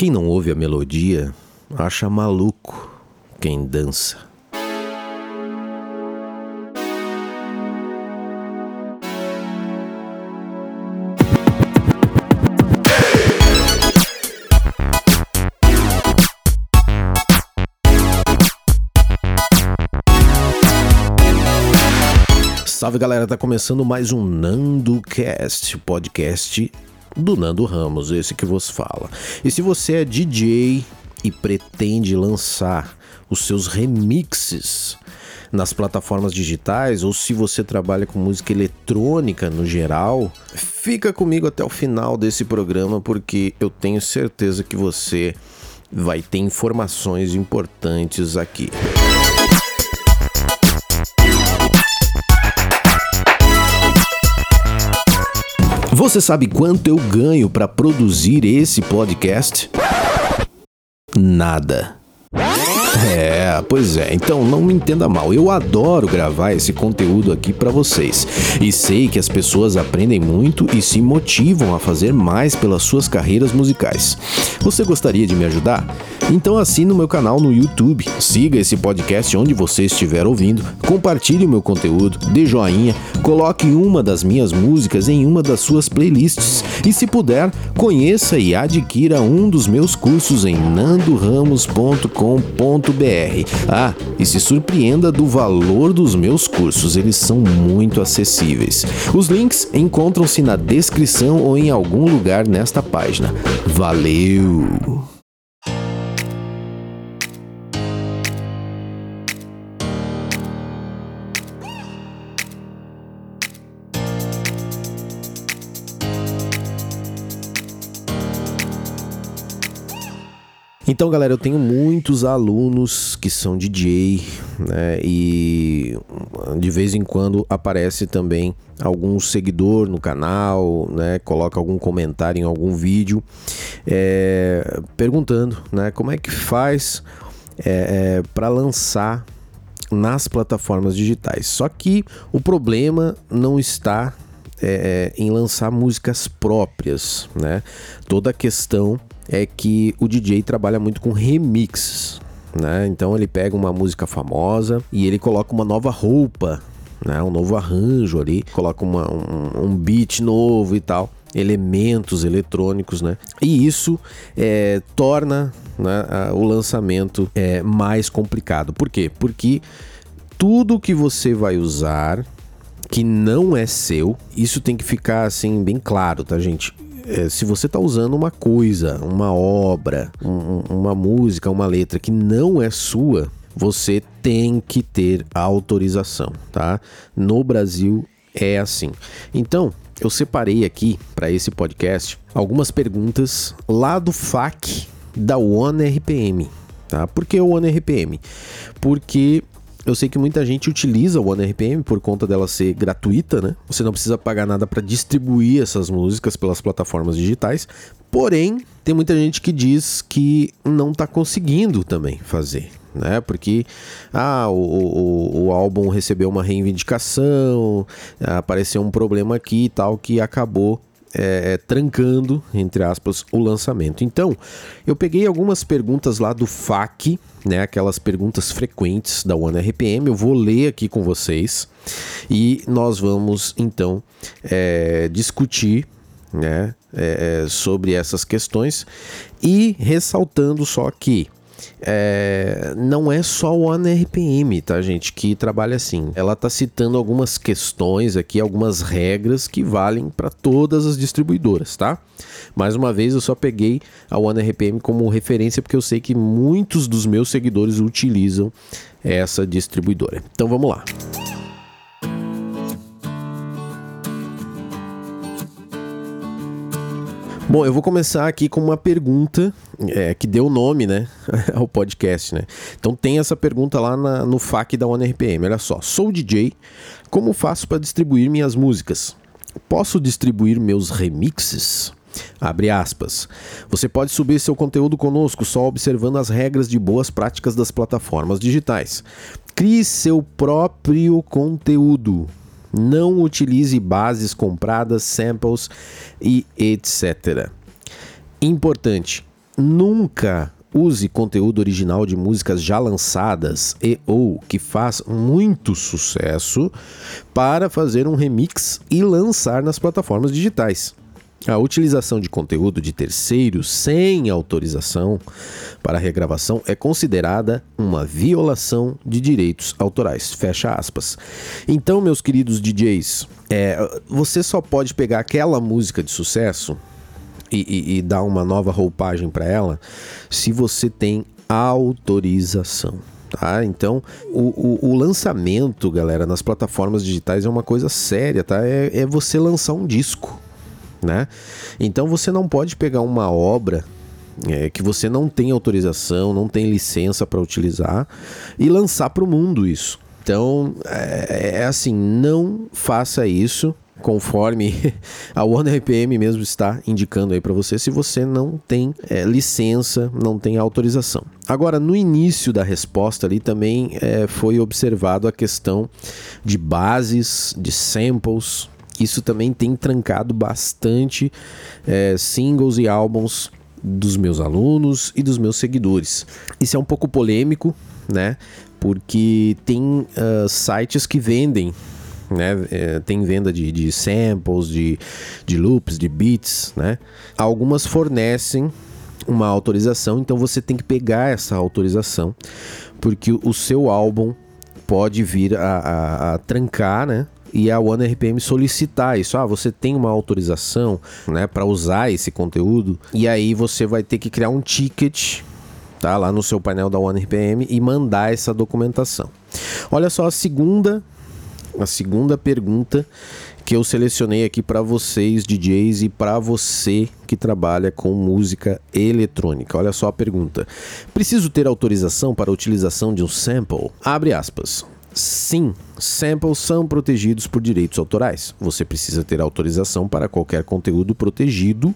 Quem não ouve a melodia acha maluco quem dança. Salve galera, tá começando mais um Nando Cast, podcast do Nando Ramos, esse que vos fala. E se você é DJ e pretende lançar os seus remixes nas plataformas digitais ou se você trabalha com música eletrônica no geral, fica comigo até o final desse programa porque eu tenho certeza que você vai ter informações importantes aqui. Você sabe quanto eu ganho para produzir esse podcast? Nada. É, pois é. Então não me entenda mal. Eu adoro gravar esse conteúdo aqui para vocês. E sei que as pessoas aprendem muito e se motivam a fazer mais pelas suas carreiras musicais. Você gostaria de me ajudar? Então assine o meu canal no YouTube, siga esse podcast onde você estiver ouvindo, compartilhe o meu conteúdo, dê joinha, coloque uma das minhas músicas em uma das suas playlists e se puder, conheça e adquira um dos meus cursos em nandoramos.com.br ah, e se surpreenda do valor dos meus cursos, eles são muito acessíveis. Os links encontram-se na descrição ou em algum lugar nesta página. Valeu! Então, galera, eu tenho muitos alunos que são DJ, né? E de vez em quando aparece também algum seguidor no canal, né? Coloca algum comentário em algum vídeo, é, perguntando, né? Como é que faz é, é, para lançar nas plataformas digitais. Só que o problema não está é, é, em lançar músicas próprias, né? Toda a questão é que o DJ trabalha muito com remixes. Né? Então ele pega uma música famosa e ele coloca uma nova roupa, né? um novo arranjo ali, coloca uma, um, um beat novo e tal elementos eletrônicos, né? E isso é, torna né, a, o lançamento é, mais complicado. Por quê? Porque tudo que você vai usar que não é seu, isso tem que ficar assim bem claro, tá, gente? É, se você está usando uma coisa, uma obra, um, uma música, uma letra que não é sua, você tem que ter autorização, tá? No Brasil é assim. Então, eu separei aqui para esse podcast algumas perguntas lá do FAQ da OneRPM, tá? Por que o OneRPM? Porque eu sei que muita gente utiliza o OneRPM por conta dela ser gratuita, né? Você não precisa pagar nada para distribuir essas músicas pelas plataformas digitais. Porém, tem muita gente que diz que não está conseguindo também fazer, né? Porque ah, o, o, o, álbum recebeu uma reivindicação, apareceu um problema aqui e tal que acabou é, é, trancando, entre aspas, o lançamento. Então, eu peguei algumas perguntas lá do FAQ, né, aquelas perguntas frequentes da OneRPM, eu vou ler aqui com vocês e nós vamos então é, discutir né, é, é, sobre essas questões e ressaltando só que é, não é só o OneRPM, tá, gente, que trabalha assim. Ela tá citando algumas questões aqui, algumas regras que valem para todas as distribuidoras, tá? Mais uma vez, eu só peguei a OneRPM como referência porque eu sei que muitos dos meus seguidores utilizam essa distribuidora. Então vamos lá. Bom, eu vou começar aqui com uma pergunta é, que deu nome, né, ao podcast, né? Então tem essa pergunta lá na, no FAQ da OneRPM. Olha só, sou DJ, como faço para distribuir minhas músicas? Posso distribuir meus remixes? Abre aspas. Você pode subir seu conteúdo conosco só observando as regras de boas práticas das plataformas digitais. Crie seu próprio conteúdo. Não utilize bases compradas, samples e etc. Importante. nunca use conteúdo original de músicas já lançadas e ou que faz muito sucesso para fazer um remix e lançar nas plataformas digitais. A utilização de conteúdo de terceiros sem autorização para regravação é considerada uma violação de direitos autorais. Fecha aspas. Então, meus queridos DJs, é, você só pode pegar aquela música de sucesso e, e, e dar uma nova roupagem para ela se você tem autorização. Tá? Então, o, o, o, lançamento, galera, nas plataformas digitais é uma coisa séria, tá? É, é você lançar um disco né? Então você não pode pegar uma obra é, que você não tem autorização, não tem licença para utilizar e lançar para o mundo isso. Então é, é, assim, não faça isso conforme a OneRPM mesmo está indicando aí para você, se você não tem é, licença, não tem autorização. Agora, no início da resposta ali também é, foi observado a questão de bases, de samples, isso também tem trancado bastante é, singles e álbuns dos meus alunos e dos meus seguidores. Isso é um pouco polêmico, né? Porque tem uh, sites que vendem né? É, tem venda de, de samples, de, de loops, de beats, né? Algumas fornecem uma autorização, então você tem que pegar essa autorização, porque o seu álbum pode vir a, a, a trancar, né? E a OneRPM solicitar isso. Ah, você tem uma autorização né, para usar esse conteúdo, e aí você vai ter que criar um ticket tá, lá no seu painel da OneRPM e mandar essa documentação. Olha só a segunda, a segunda pergunta que eu selecionei aqui para vocês, DJs, e para você que trabalha com música eletrônica. Olha só a pergunta: Preciso ter autorização para a utilização de um sample? Abre aspas. Sim, samples são protegidos por direitos autorais. Você precisa ter autorização para qualquer conteúdo protegido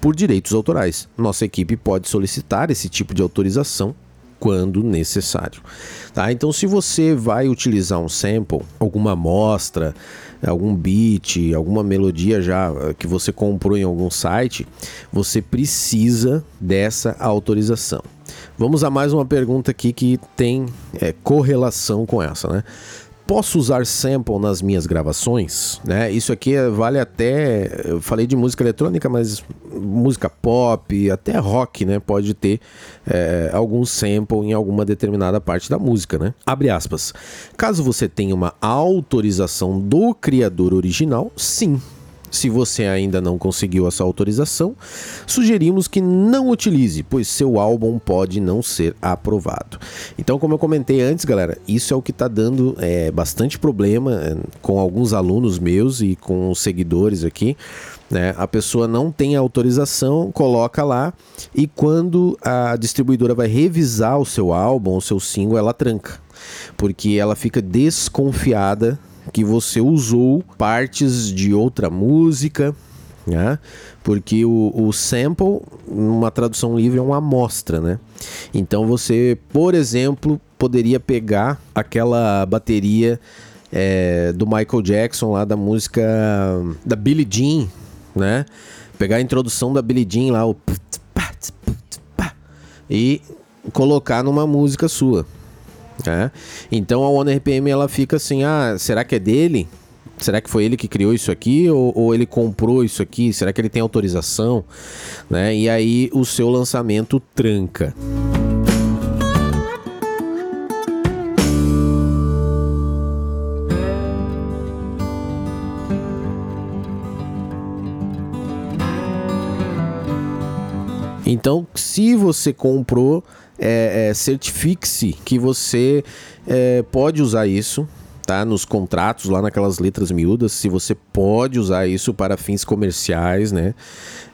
por direitos autorais. Nossa equipe pode solicitar esse tipo de autorização quando necessário. Tá? Então, se você vai utilizar um sample, alguma amostra, algum beat, alguma melodia já eh, que você comprou em algum site, você precisa dessa autorização. Vamos a mais uma pergunta aqui que tem é, correlação com essa, né? Posso usar sample nas minhas gravações? Né? Isso aqui vale até. Eu falei de música eletrônica, mas música pop, até rock, né? Pode ter é, algum sample em alguma determinada parte da música, né? Abre aspas. Caso você tenha uma autorização do criador original, sim, se você ainda não conseguiu essa autorização, sugerimos que não utilize, pois seu álbum pode não ser aprovado. Então, como eu comentei antes, galera, isso é o que está dando é, bastante problema é, com alguns alunos meus e com os seguidores aqui. Né? A pessoa não tem autorização, coloca lá e quando a distribuidora vai revisar o seu álbum, o seu single, ela tranca, porque ela fica desconfiada que você usou partes de outra música, né? Porque o, o sample, numa tradução livre, é uma amostra, né? Então você, por exemplo, poderia pegar aquela bateria é, do Michael Jackson lá da música da Billie Jean, né? Pegar a introdução da Billie Jean lá, o e colocar numa música sua. É. Então a OneRPM ela fica assim, ah, será que é dele? Será que foi ele que criou isso aqui ou, ou, ele comprou isso aqui? Será que ele tem autorização? Né? E aí o seu lançamento tranca. Então, se você comprou é, é, certifique-se que você é, pode usar isso. Tá, nos contratos, lá naquelas letras miúdas, se você pode usar isso para fins comerciais, né?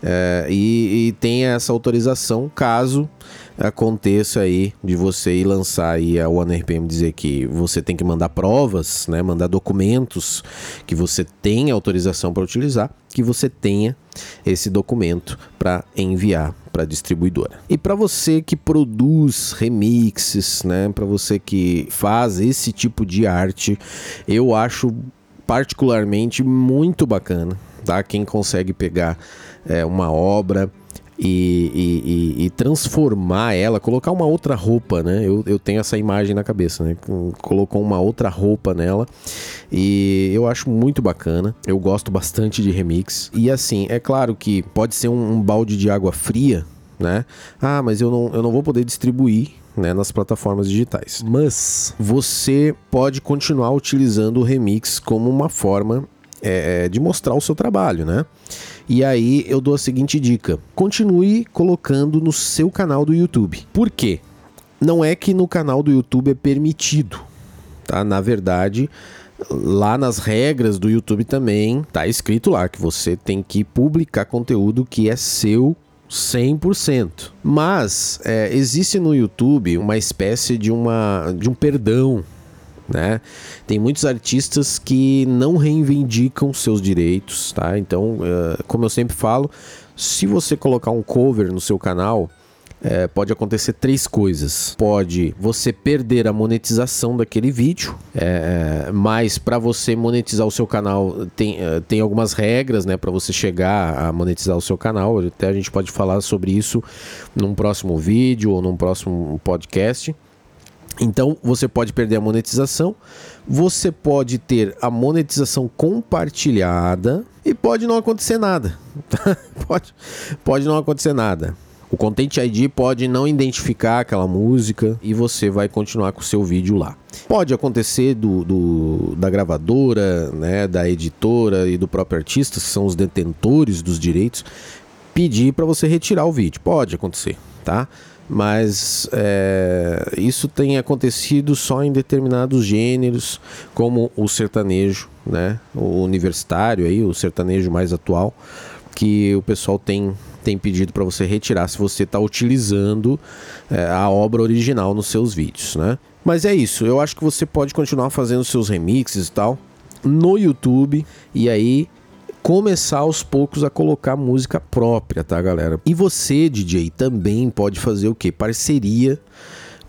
É, e, e tem essa autorização caso aconteça aí de você ir lançar aí a OneRPM dizer que você tem que mandar provas, né, mandar documentos que você tem autorização para utilizar, que você tenha esse documento para enviar para a distribuidora. E para você que produz remixes, né, para você que faz esse tipo de arte, eu acho particularmente muito bacana, tá? Quem consegue pegar é, uma obra e, e, e, transformar ela, colocar uma outra roupa, né? Eu, eu tenho essa imagem na cabeça, né? Colocou uma outra roupa nela e eu acho muito bacana. Eu gosto bastante de remix. E assim, é claro que pode ser um, um balde de água fria, né? Ah, mas eu não, eu não vou poder distribuir né, nas plataformas digitais. Mas você pode continuar utilizando o remix como uma forma é, é, de mostrar o seu trabalho, né? E aí eu dou a seguinte dica: continue colocando no seu canal do YouTube. Por quê? Não é que no canal do YouTube é permitido, tá? Na verdade, lá nas regras do YouTube também tá escrito lá que você tem que publicar conteúdo que é seu 100%. Mas é, existe no YouTube uma espécie de, uma, de um perdão né? Tem muitos artistas que não reivindicam seus direitos, tá? Então, uh, como eu sempre falo, se você colocar um cover no seu canal, é, pode acontecer três coisas. Pode você perder a monetização daquele vídeo, é, mas para você monetizar o seu canal tem, tem algumas regras, né, para você chegar a monetizar o seu canal. Até a gente pode falar sobre isso num próximo vídeo ou num próximo podcast. Então você pode perder a monetização, você pode ter a monetização compartilhada e pode não acontecer nada. pode, pode não acontecer nada. O Content ID pode não identificar aquela música e você vai continuar com o seu vídeo lá. Pode acontecer do, do, da gravadora, né, da editora e do próprio artista, que são os detentores dos direitos, pedir para você retirar o vídeo. Pode acontecer, tá? Mas é, isso tem acontecido só em determinados gêneros, como o sertanejo, né, o universitário aí, o sertanejo mais atual, que o pessoal tem tem pedido para você retirar se você está utilizando é, a obra original nos seus vídeos, né? Mas é isso, eu acho que você pode continuar fazendo seus remixes e tal no YouTube e aí começar aos poucos a colocar música própria, tá, galera? E você, DJ, também pode fazer o que? Parceria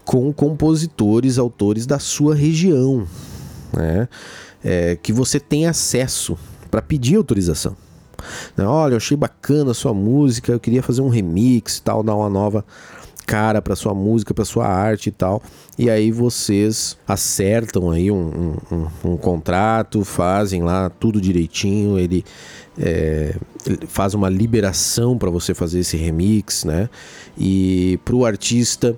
com compositores, autores da sua região, né? É, que você tem acesso para pedir autorização. Né? Olha, eu achei bacana a sua música, eu queria fazer um remix, tal, dar uma nova cara para sua música, para sua arte e tal. E aí vocês acertam aí um, um, um contrato, fazem lá tudo direitinho. Ele, é, ele faz uma liberação para você fazer esse remix, né? E para o artista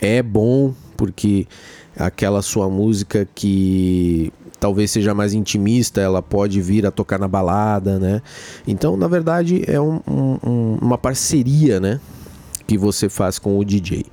é bom porque aquela sua música que talvez seja mais intimista, ela pode vir a tocar na balada, né? Então, na verdade, é um, um, uma parceria, né? Que você faz com o DJ.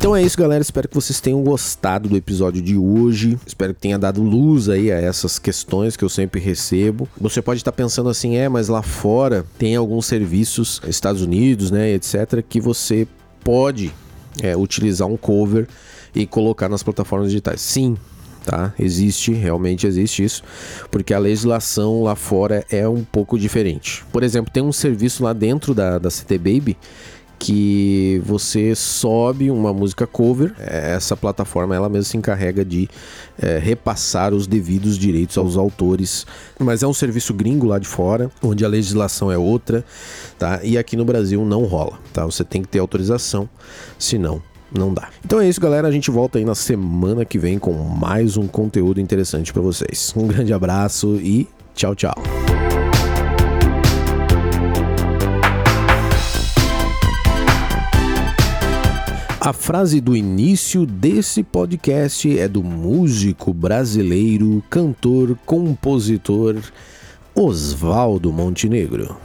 Então é isso, galera. Espero que vocês tenham gostado do episódio de hoje. Espero que tenha dado luz aí a essas questões que eu sempre recebo. Você pode estar pensando assim, é, mas lá fora tem alguns serviços, Estados Unidos, né, etc, que você pode é, utilizar um cover e colocar nas plataformas digitais. Sim, tá? Existe, realmente existe isso, porque a legislação lá fora é um pouco diferente. Por exemplo, tem um serviço lá dentro da, da CT Baby que você sobe uma música cover, essa plataforma ela mesma se encarrega de é, repassar os devidos direitos aos autores, mas é um serviço gringo lá de fora, onde a legislação é outra, tá? E aqui no Brasil não rola, tá? Você tem que ter autorização, senão não dá. Então é isso, galera. A gente volta aí na semana que vem com mais um conteúdo interessante para vocês. Um grande abraço e tchau, tchau. A frase do início desse podcast é do músico brasileiro, cantor, compositor Oswaldo Montenegro.